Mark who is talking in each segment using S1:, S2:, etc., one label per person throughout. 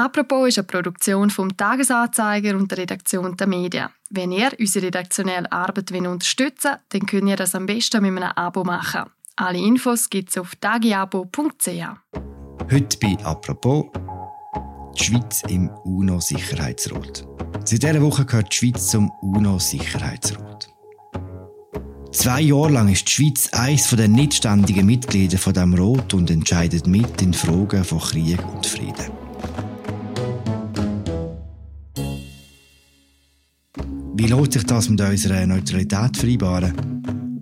S1: Apropos ist eine Produktion vom Tagesanzeiger und der Redaktion der Medien. Wenn ihr unsere redaktionelle Arbeit unterstützen wollt, dann könnt ihr das am besten mit einem Abo machen. Alle Infos gibt es auf tagiabo.ch.
S2: Heute bei «Apropos» die Schweiz im UNO-Sicherheitsrat. Seit dieser Woche gehört die Schweiz zum UNO-Sicherheitsrat. Zwei Jahre lang ist die Schweiz eines der nicht ständigen Mitglieder von dem Rat und entscheidet mit in Fragen von Krieg und Frieden. Wie lässt sich das mit unserer Neutralität vereinbaren?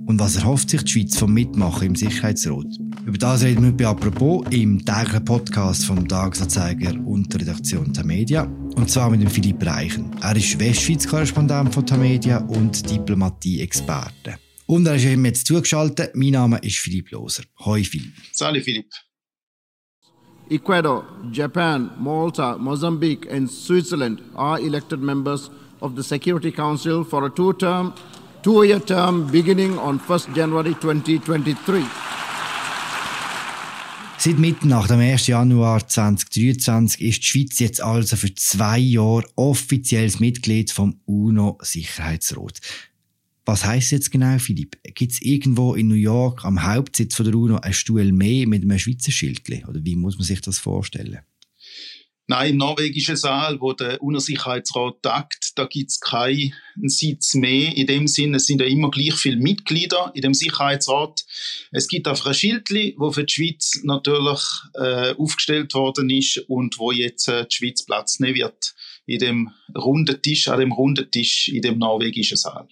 S2: Und was erhofft sich die Schweiz vom Mitmachen im Sicherheitsrat? Über das reden wir bei «Apropos» im täglichen Podcast vom Tagesanzeiger und der Redaktion Tamedia. Und zwar mit dem Philipp Reichen. Er ist Westschweiz-Korrespondent von Tamedia und Diplomatie-Experte. Und er ist eben jetzt zugeschaltet. Mein Name ist Philipp Loser. Hoi Philipp.
S3: Salut Philipp.
S4: Ecuador, Japan, Malta, Mozambique and Switzerland are elected members of the Security Council for a two-term, two-year term beginning on 1st January 2023.
S2: Seit Mitternacht am 1. Januar 2023 ist die Schweiz jetzt also für zwei Jahre offizielles Mitglied vom UNO-Sicherheitsrat. Was heißt jetzt genau, Philipp? Gibt es irgendwo in New York am Hauptsitz von der UNO ein Stuhl mehr mit einem Schweizer Schild? Oder wie muss man sich das vorstellen?
S3: Nein, im norwegischen Saal, wo der UNO-Sicherheitsrat tagt, da gibt es keinen Sitz mehr. In dem Sinne, es sind ja immer gleich viele Mitglieder in dem Sicherheitsrat. Es gibt einfach ein Schildli, wo für die Schweiz natürlich äh, aufgestellt worden ist und wo jetzt äh, die Schweiz Platz nehmen wird in dem runden Tisch, an dem runden Tisch in dem norwegischen Saal.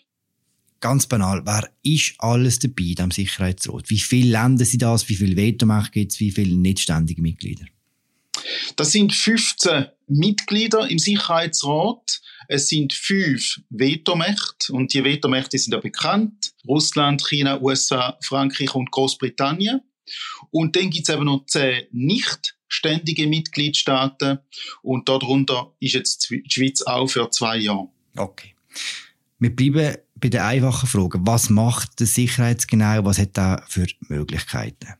S2: Ganz banal, wer ist alles dabei in Sicherheitsrat? Wie viele Länder sind das? Wie viele Vetomacht gibt es? Wie viele nichtständige Mitglieder?
S3: Das sind 15 Mitglieder im Sicherheitsrat. Es sind fünf Vetomächte und die Vetomächte sind ja bekannt. Russland, China, USA, Frankreich und Großbritannien. Und dann gibt es eben noch zehn nicht ständige Mitgliedstaaten und darunter ist jetzt die Schweiz auch für zwei Jahre.
S2: Okay. Wir bleiben bei der einfachen Frage. Was macht der Sicherheitsrat genau? Was hat er für Möglichkeiten?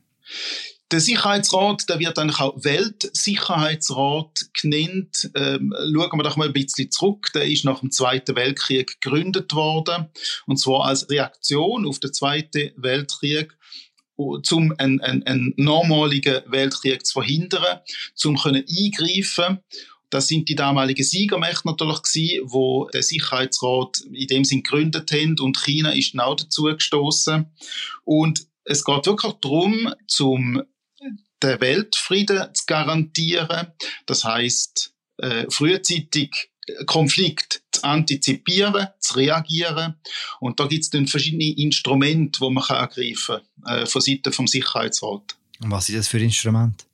S3: Der Sicherheitsrat, der wird eigentlich auch Weltsicherheitsrat genannt. Ähm, schauen wir doch mal ein bisschen zurück. Der ist nach dem Zweiten Weltkrieg gegründet worden. Und zwar als Reaktion auf den Zweiten Weltkrieg um einen, einen, einen normaligen Weltkrieg zu verhindern, zum können eingreifen das sind die damaligen Siegermächte natürlich gewesen, wo der Sicherheitsrat in dem Sinn gegründet haben und China ist auch dazu gestoßen. Und es geht wirklich darum, zum den Weltfrieden zu garantieren. Das heißt, äh, frühzeitig Konflikt zu antizipieren, zu reagieren. Und da gibt es dann verschiedene Instrumente, die man kann ergreifen kann, äh, von Seiten vom Sicherheitsrat.
S2: Und was ist das für Instrument?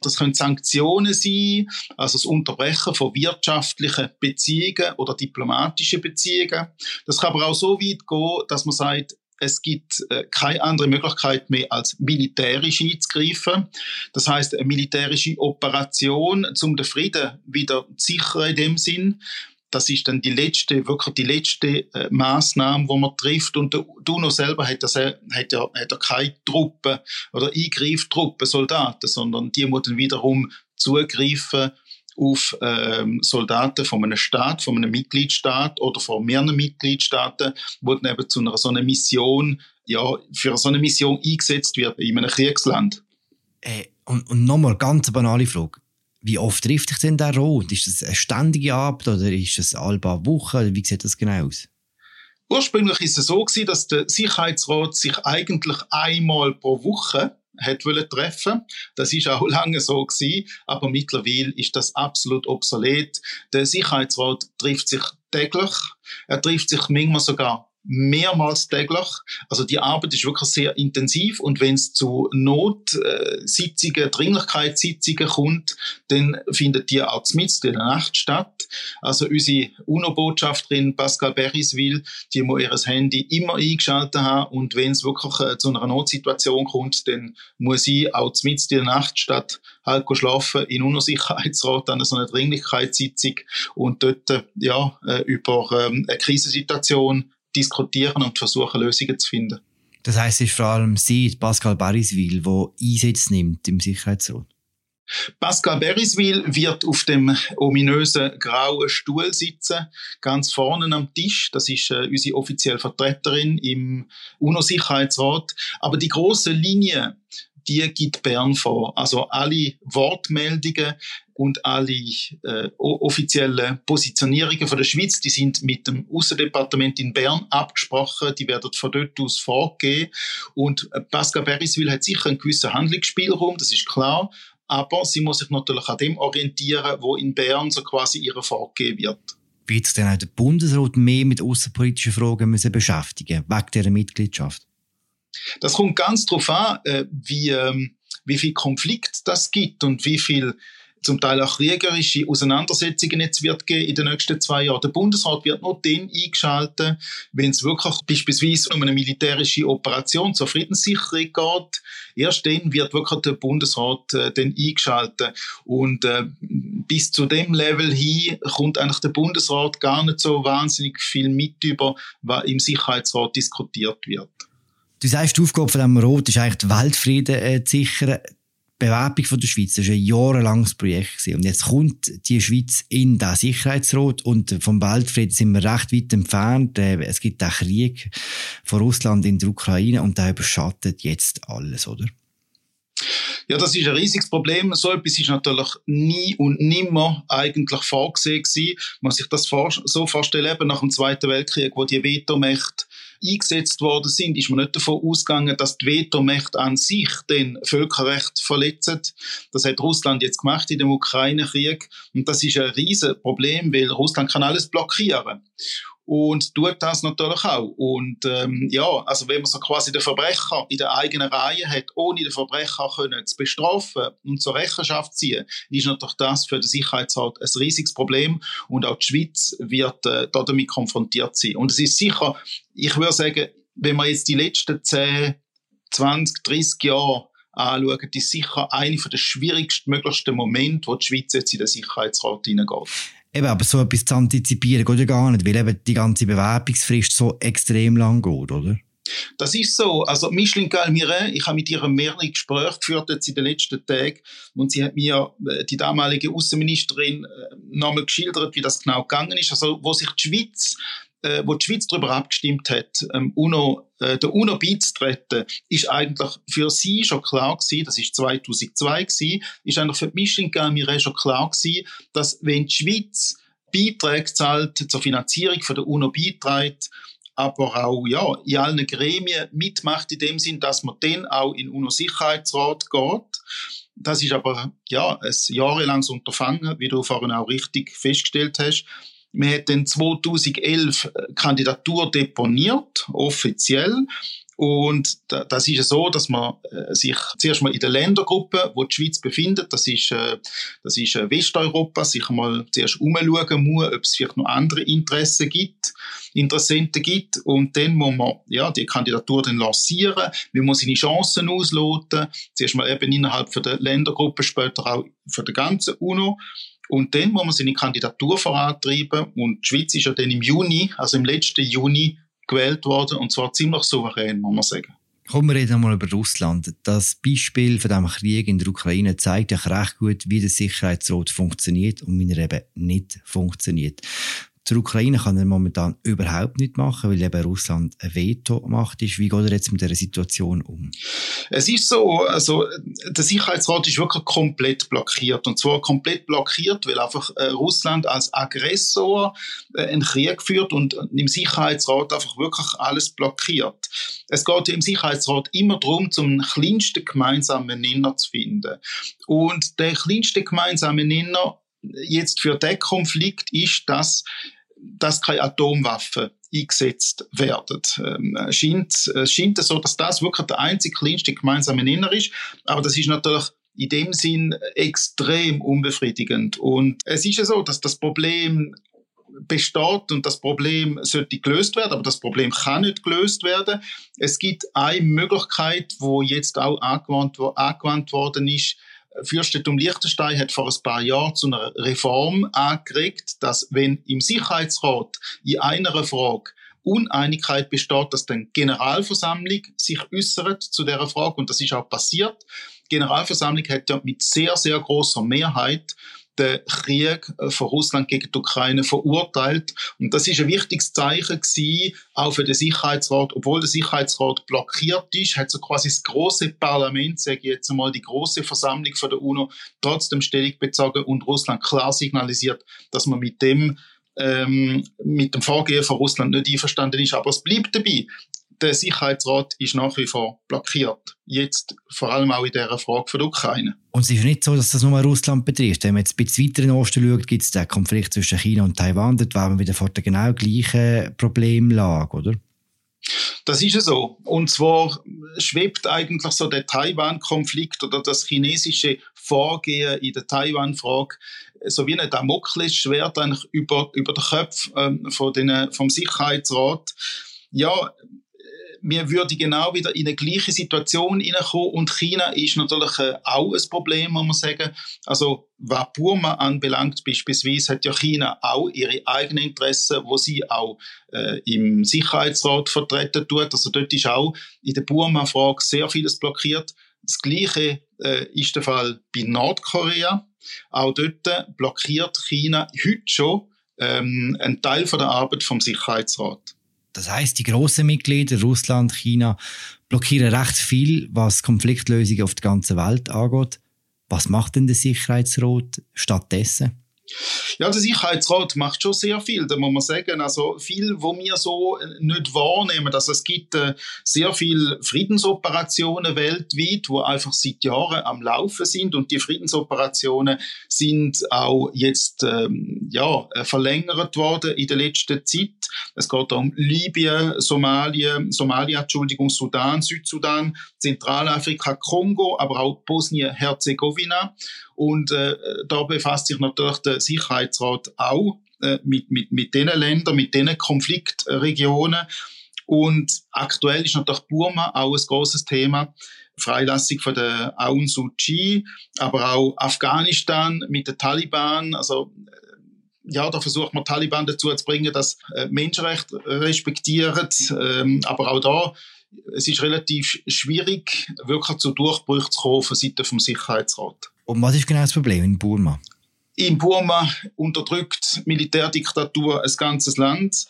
S3: Das können Sanktionen sein, also das Unterbrechen von wirtschaftlichen Beziehungen oder diplomatischen Beziehungen. Das kann aber auch so weit gehen, dass man sagt, es gibt äh, keine andere Möglichkeit mehr als militärisch einzugreifen. Das heißt, eine militärische Operation, um den Frieden wieder zu sichern in dem Sinn. Das ist dann die letzte, wirklich die letzte äh, Maßnahme, wo man trifft. Und der UNO selber hat, das, hat, ja, hat ja keine Truppen oder Eingreiftruppen, Soldaten, sondern die muss dann wiederum zugreifen auf ähm, Soldaten von einem Staat, von einem Mitgliedstaat oder von mehreren Mitgliedstaaten, wo dann eben zu einer so einer Mission, ja, für so eine Mission eingesetzt wird in einem Kriegsland.
S2: Äh, und, und nochmal ganz eine banale Frage. Wie oft trifft sich denn der Rot? Ist das eine ständige Arbeit oder ist das alle paar Wochen? Wie sieht das genau aus?
S3: Ursprünglich ist es so gewesen, dass der Sicherheitsrat sich eigentlich einmal pro Woche hat treffen Das ist auch lange so gewesen, aber mittlerweile ist das absolut obsolet. Der Sicherheitsrat trifft sich täglich. Er trifft sich manchmal sogar mehrmals täglich. Also die Arbeit ist wirklich sehr intensiv und wenn es zu Notsitzungen, Dringlichkeitssitzungen kommt, dann findet die auch mitten in der Nacht statt. Also unsere UNO-Botschafterin Pascal Beriswil, die muss ihr Handy immer eingeschaltet haben und wenn es wirklich äh, zu einer Notsituation kommt, dann muss sie auch mitten in der Nacht statt halt schlafen in UNO-Sicherheitsrat an so einer Dringlichkeitssitzung und dort äh, ja äh, über ähm, eine Krisensituation diskutieren und versuchen, Lösungen zu finden.
S2: Das heißt, es ist vor allem Sie, Pascal Bariswil, der Einsätze nimmt im Sicherheitsrat?
S3: Pascal Beriswil wird auf dem ominösen grauen Stuhl sitzen, ganz vorne am Tisch. Das ist äh, unsere offizielle Vertreterin im UNO-Sicherheitsrat. Aber die große Linie, die gibt Bern vor. Also alle Wortmeldungen und alle äh, offiziellen Positionierungen von der Schweiz, die sind mit dem Außendepartement in Bern abgesprochen, die werden von dort aus vorgegeben. Und äh, Pascal Beriswil hat sicher einen gewissen Handlungsspielraum, das ist klar aber sie muss sich natürlich an dem orientieren, wo in Bern so quasi ihre vorgegeben wird.
S2: Wird sich dann auch der Bundesrat mehr mit außenpolitischen Fragen müssen beschäftigen, wegen dieser Mitgliedschaft?
S3: Das kommt ganz darauf an, äh, wie, ähm, wie viel Konflikt das gibt und wie viel zum Teil auch kriegerische Auseinandersetzungen jetzt wird geben in den nächsten zwei Jahren. Der Bundesrat wird nur dann eingeschaltet, wenn es wirklich beispielsweise um eine militärische Operation zur Friedenssicherung geht. Erst dann wird wirklich der Bundesrat äh, dann eingeschaltet. Und äh, bis zu dem Level hin kommt eigentlich der Bundesrat gar nicht so wahnsinnig viel mit über, was im Sicherheitsrat diskutiert wird.
S2: Du sagst, die Aufgabe von diesem Rat ist eigentlich, den Weltfrieden äh, zu sichern. Bewerbung von der Schweiz, das war ein jahrelanges Projekt. Gewesen. Und jetzt kommt die Schweiz in den Sicherheitsrat und vom Weltfrieden sind wir recht weit entfernt. Äh, es gibt den Krieg von Russland in der Ukraine und der überschattet jetzt alles, oder?
S3: Ja, das ist ein riesiges Problem. So etwas ist natürlich nie und nimmer eigentlich vorgesehen gewesen. Man muss sich das so vorstellen, eben nach dem Zweiten Weltkrieg, wo die Vetomächte eingesetzt worden sind, ist man nicht davon ausgegangen, dass die Vetomächte an sich den Völkerrecht verletzen. Das hat Russland jetzt gemacht in dem Ukraine-Krieg. Und das ist ein riesen Problem, weil Russland kann alles blockieren und tut das natürlich auch. Und ähm, ja, also wenn man so quasi den Verbrecher in der eigenen Reihe hat, ohne den Verbrecher können zu bestrafen und zur Rechenschaft ziehen, ist natürlich das für den Sicherheitsrat ein riesiges Problem und auch die Schweiz wird äh, damit konfrontiert sein. Und es ist sicher, ich würde sagen, wenn man jetzt die letzten 10, 20, 30 Jahre anschauen, ist sicher einer der schwierigsten möglichsten Momente, wo die Schweiz jetzt in den Sicherheitsrat hineingeht.
S2: Eben, aber so etwas zu antizipieren geht ja gar nicht, weil eben die ganze Bewerbungsfrist so extrem lang geht, oder?
S3: Das ist so. Also Micheline Galmiret, ich habe mit ihr mehrere Gespräche geführt jetzt in den letzten Tagen und sie hat mir, äh, die damalige Außenministerin, äh, nochmal geschildert, wie das genau gegangen ist. Also wo sich die Schweiz äh, wo die Schweiz darüber abgestimmt hat, ähm, UNO, äh, der UNO beizutreten, ist eigentlich für sie schon klar gewesen, das ist 2002 gewesen, ist eigentlich für die Micheline Galmire schon klar gewesen, dass wenn die Schweiz Beiträge zahlt zur Finanzierung von der UNO beiträgt, aber auch ja, in allen Gremien mitmacht in dem Sinn, dass man dann auch in UNO-Sicherheitsrat geht. Das ist aber ja ein jahrelanges Unterfangen, wie du vorhin auch richtig festgestellt hast. Man hat dann 2011 äh, Kandidatur deponiert, offiziell. Und das ist so, dass man äh, sich zuerst mal in der Ländergruppe, wo die Schweiz befindet, das ist, äh, das ist Westeuropa, sich mal zuerst umschauen muss, ob es vielleicht noch andere Interessen gibt, Interessenten gibt. Und dann muss man, ja, die Kandidatur dann lancieren. Man muss seine Chancen ausloten. Zuerst mal eben innerhalb der Ländergruppe, später auch von der ganzen UNO. Und dann muss man seine Kandidatur vorantreiben. Und die Schweiz ist ja dann im Juni, also im letzten Juni, gewählt worden. Und zwar ziemlich souverän, muss man sagen.
S2: Kommen wir reden mal über Russland. Das Beispiel von dem Krieg in der Ukraine zeigt ja recht gut, wie der Sicherheitsrat funktioniert und wie er eben nicht funktioniert. Zur Ukraine kann er momentan überhaupt nicht machen, weil eben Russland ein Veto macht. Wie geht er jetzt mit dieser Situation um?
S3: Es ist so, also der Sicherheitsrat ist wirklich komplett blockiert. Und zwar komplett blockiert, weil einfach äh, Russland als Aggressor äh, einen Krieg führt und im Sicherheitsrat einfach wirklich alles blockiert. Es geht im Sicherheitsrat immer darum, zum kleinsten gemeinsamen Nenner zu finden. Und der kleinste gemeinsame Nenner jetzt für den Konflikt ist, dass, dass keine Atomwaffen eingesetzt werden. Ähm, scheint, scheint so, dass das wirklich der einzige kleinste gemeinsame Nenner ist. Aber das ist natürlich in dem Sinn extrem unbefriedigend. Und es ist ja so, dass das Problem besteht und das Problem sollte gelöst werden, aber das Problem kann nicht gelöst werden. Es gibt eine Möglichkeit, wo jetzt auch angewandt, angewandt worden ist, Fürstentum Liechtenstein hat vor ein paar Jahren zu einer Reform angeregt, dass wenn im Sicherheitsrat in einer Frage Uneinigkeit besteht, dass dann Generalversammlung sich äußert zu der Frage und das ist auch passiert. Generalversammlung hat ja mit sehr, sehr großer Mehrheit den Krieg äh, von Russland gegen die Ukraine verurteilt. Und das ist ein wichtiges Zeichen gewesen, auch für den Sicherheitsrat. Obwohl der Sicherheitsrat blockiert ist, hat so quasi das große Parlament, sage ich jetzt einmal, die große Versammlung von der UNO trotzdem Stellung bezogen und Russland klar signalisiert, dass man mit dem ähm, mit dem Vorgehen von Russland nicht einverstanden ist. Aber es bleibt dabei der Sicherheitsrat ist nach wie vor blockiert. Jetzt vor allem auch in dieser Frage von der Ukraine.
S2: Und es ist nicht so, dass das nur Russland betrifft. Wenn man jetzt ein bisschen weiter in den Osten schaut, gibt es den Konflikt zwischen China und Taiwan. Dort wären wir wieder vor der genau gleichen Problemlage, oder?
S3: Das ist es so. Und zwar schwebt eigentlich so der Taiwan-Konflikt oder das chinesische Vorgehen in der Taiwan-Frage so wie ein Damoklesschwert eigentlich über, über den Köpfen ähm, von den, vom Sicherheitsrat. Ja, wir würden genau wieder in eine gleiche Situation hineinkommen und China ist natürlich äh, auch ein Problem, muss man sagen. Also, was Burma anbelangt, beispielsweise, hat ja China auch ihre eigenen Interessen, wo sie auch äh, im Sicherheitsrat vertreten tut. Also dort ist auch in der Burma-Frage sehr vieles blockiert. Das Gleiche äh, ist der Fall bei Nordkorea. Auch dort blockiert China heute schon ähm, einen Teil von der Arbeit vom Sicherheitsrat.
S2: Das heißt, die grossen Mitglieder, Russland, China, blockieren recht viel, was Konfliktlösungen auf der ganzen Welt angeht. Was macht denn der Sicherheitsrat stattdessen?
S3: Ja, der Sicherheitsrat macht schon sehr viel, da muss man sagen. Also viel, wo wir so äh, nicht wahrnehmen. Also es gibt äh, sehr viele Friedensoperationen weltweit, wo einfach seit Jahren am Laufen sind und die Friedensoperationen sind auch jetzt ähm, ja äh, verlängert worden in der letzten Zeit. Es geht um Libyen, Somalia, Somalia, Entschuldigung, Sudan, Südsudan, Zentralafrika, Kongo, aber auch Bosnien-Herzegowina. Und äh, da befasst sich natürlich der Sicherheitsrat auch äh, mit, mit, mit diesen Ländern, mit diesen Konfliktregionen. Und aktuell ist natürlich Burma auch ein großes Thema. Freilassung von der Aung Suu Kyi, aber auch Afghanistan mit den Taliban. Also äh, ja, da versucht man Taliban dazu zu bringen, dass äh, Menschenrechte respektieren. Ähm, aber auch da, es ist relativ schwierig, wirklich zu Durchbrüchen zu kommen von Seiten vom Sicherheitsrat.
S2: Und was ist genau das Problem in Burma?
S3: In Burma unterdrückt Militärdiktatur ein ganzes Land.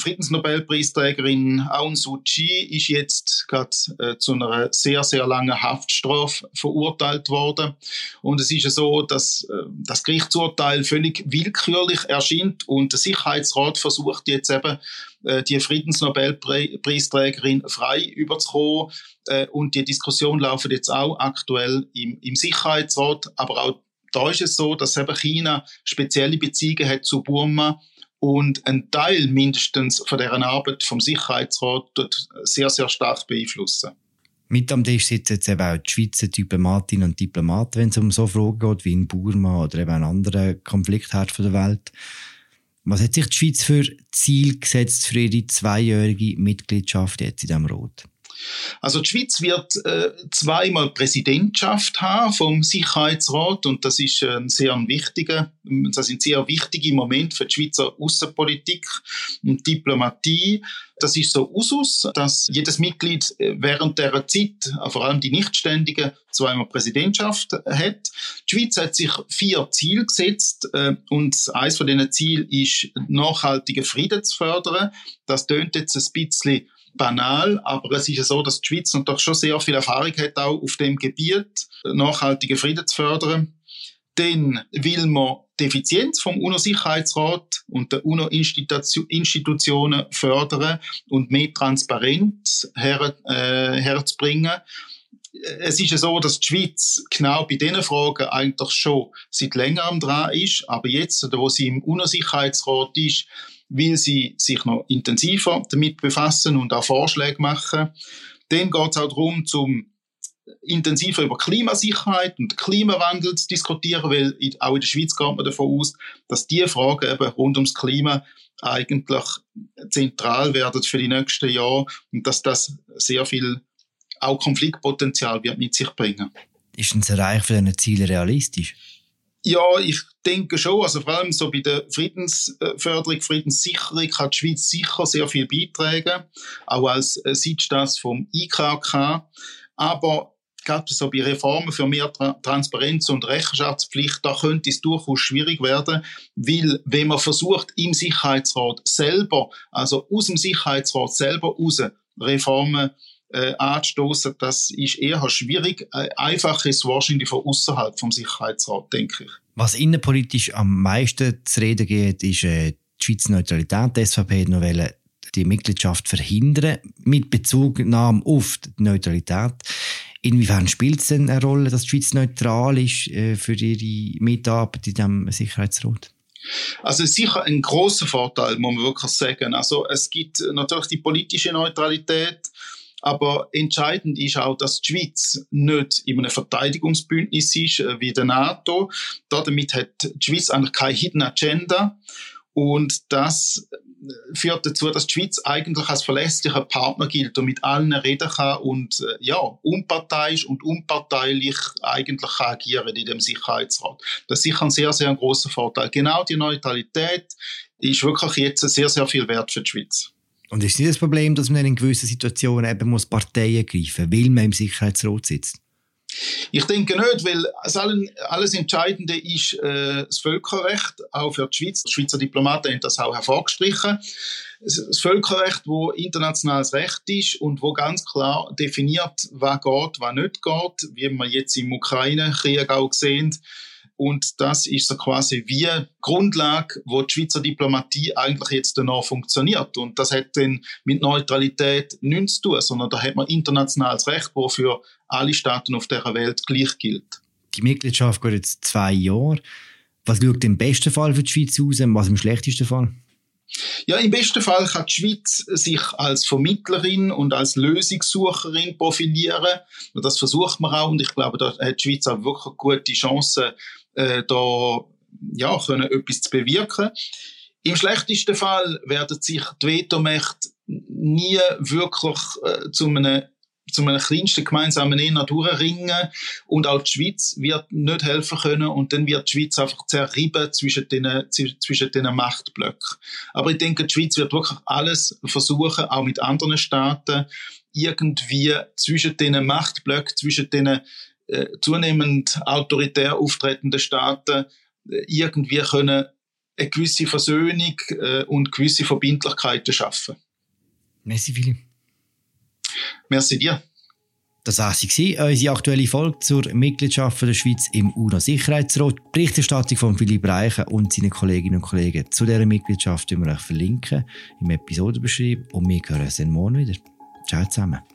S3: Friedensnobelpreisträgerin Aung Suu Kyi ist jetzt gerade äh, zu einer sehr, sehr langen Haftstrafe verurteilt worden. Und es ist ja so, dass äh, das Gerichtsurteil völlig willkürlich erscheint und der Sicherheitsrat versucht jetzt eben, äh, die Friedensnobelpreisträgerin frei überzukommen. Äh, und die Diskussion laufen jetzt auch aktuell im, im Sicherheitsrat. Aber auch da ist es so, dass eben China spezielle Beziehungen hat zu Burma und ein Teil mindestens von deren Arbeit vom Sicherheitsrat sehr, sehr stark beeinflussen.
S2: Mit am Tisch sitzen jetzt eben auch die Schweizer Diplomatinnen und Diplomaten, wenn es um so Fragen geht wie in Burma oder eben an anderen Konfliktherd der Welt. Was hat sich die Schweiz für Ziel gesetzt für ihre zweijährige Mitgliedschaft jetzt in diesem Rat?
S3: Also die Schweiz wird äh, zweimal Präsidentschaft haben vom Sicherheitsrat und das ist ein sehr wichtiger, das sind sehr wichtige Momente für die Schweizer Außenpolitik und Diplomatie. Das ist so Usus, dass jedes Mitglied äh, während der Zeit, äh, vor allem die Nichtständigen, zweimal Präsidentschaft hat. Die Schweiz hat sich vier Ziele gesetzt äh, und eines von diesen Zielen ist, nachhaltigen Frieden zu fördern. Das tönt jetzt ein bisschen banal, aber es ist ja so, dass die Schweiz doch schon sehr viel Erfahrung hat, auch auf dem Gebiet nachhaltigen Frieden zu fördern. Dann will man die Effizienz vom UNO-Sicherheitsrat und der UNO-Institutionen fördern und mehr Transparenz her, äh, herzubringen. Es ist ja so, dass die Schweiz genau bei diesen Fragen eigentlich schon seit längerem dran ist, aber jetzt, wo sie im UNO-Sicherheitsrat ist, will sie sich noch intensiver damit befassen und auch Vorschläge machen. Dann geht es auch darum, zum intensiver über Klimasicherheit und Klimawandel zu diskutieren, weil auch in der Schweiz geht man davon aus, dass diese Fragen eben rund ums Klima eigentlich zentral werden für die nächsten Jahre und dass das sehr viel auch Konfliktpotenzial wird mit sich bringen.
S2: Ist denn das Erreichen von diesen realistisch?
S3: Ja, ich denke schon. Also vor allem so bei der Friedensförderung, Friedenssicherung kann die Schweiz sicher sehr viel beitragen, auch als äh, Sitz vom IKK. Aber gerade so bei Reformen für mehr Tra Transparenz und Rechenschaftspflicht, da könnte es durchaus schwierig werden, weil wenn man versucht, im Sicherheitsrat selber, also aus dem Sicherheitsrat selber raus, Reformen äh, anstoßen, das ist eher schwierig. Einfach ist wahrscheinlich von außerhalb vom Sicherheitsrat, denke ich.
S2: Was innenpolitisch am meisten zu reden geht, ist äh, die Schweizer Neutralität. Die SVP hat noch die Mitgliedschaft verhindern, mit Bezugnahme auf die Neutralität. Inwiefern spielt es denn eine Rolle, dass die Schweiz neutral ist äh, für ihre Mitarbeit in diesem Sicherheitsrat?
S3: Also sicher ein großer Vorteil, muss man wirklich sagen. Also es gibt natürlich die politische Neutralität, aber entscheidend ist auch, dass die Schweiz nicht in einem Verteidigungsbündnis ist äh, wie der NATO. Damit hat die Schweiz eigentlich keine Hidden Agenda. Und das führt dazu, dass die Schweiz eigentlich als verlässlicher Partner gilt und mit allen reden kann und äh, ja, unparteiisch und unparteilich eigentlich kann agieren in dem Sicherheitsrat. Das ist sicher ein sehr, sehr großer Vorteil. Genau die Neutralität ist wirklich jetzt sehr, sehr viel wert für die Schweiz.
S2: Und ist nicht das Problem, dass man in gewissen Situationen eben muss Parteien greifen muss, weil man im Sicherheitsrat sitzt?
S3: Ich denke nicht, weil alles Entscheidende ist äh, das Völkerrecht, auch für die Schweiz. Die Schweizer Diplomaten haben das auch hervorgestrichen. Das Völkerrecht, wo internationales Recht ist und wo ganz klar definiert, was geht, was nicht geht, wie wir jetzt im Ukraine-Krieg auch sehen. Und das ist so quasi wie Grundlage, wo die Schweizer Diplomatie eigentlich jetzt danach funktioniert. Und das hat dann mit Neutralität nichts zu tun, sondern da hat man internationales Recht, wo für alle Staaten auf der Welt gleich gilt.
S2: Die Mitgliedschaft geht jetzt zwei Jahre. Was schaut im besten Fall für die Schweiz aus, was im schlechtesten Fall?
S3: Ja, im besten Fall kann die Schweiz sich als Vermittlerin und als Lösungssucherin profilieren. Und das versucht man auch. Und ich glaube, da hat die Schweiz auch wirklich gute Chancen, äh, da ja, können etwas zu bewirken. Im schlechtesten Fall werden sich die Vetomächte nie wirklich äh, zu einem zu einem kleinsten gemeinsamen Nenner durchringen und auch die Schweiz wird nicht helfen können und dann wird die Schweiz einfach zerrieben zwischen den, zwischen den Machtblöcken. Aber ich denke, die Schweiz wird wirklich alles versuchen, auch mit anderen Staaten, irgendwie zwischen den Machtblöcken, zwischen den zunehmend autoritär auftretenden Staaten äh, irgendwie können eine gewisse Versöhnung äh, und gewisse Verbindlichkeiten schaffen.
S2: Merci, Philipp.
S3: Merci dir.
S2: Das war sie, unsere aktuelle Folge zur Mitgliedschaft der Schweiz im UNO-Sicherheitsrat. Berichterstattung von Philipp Reichen und seinen Kolleginnen und Kollegen zu dieser Mitgliedschaft wir euch verlinken im Episodenbeschrieb und wir hören uns dann morgen wieder. Ciao zusammen.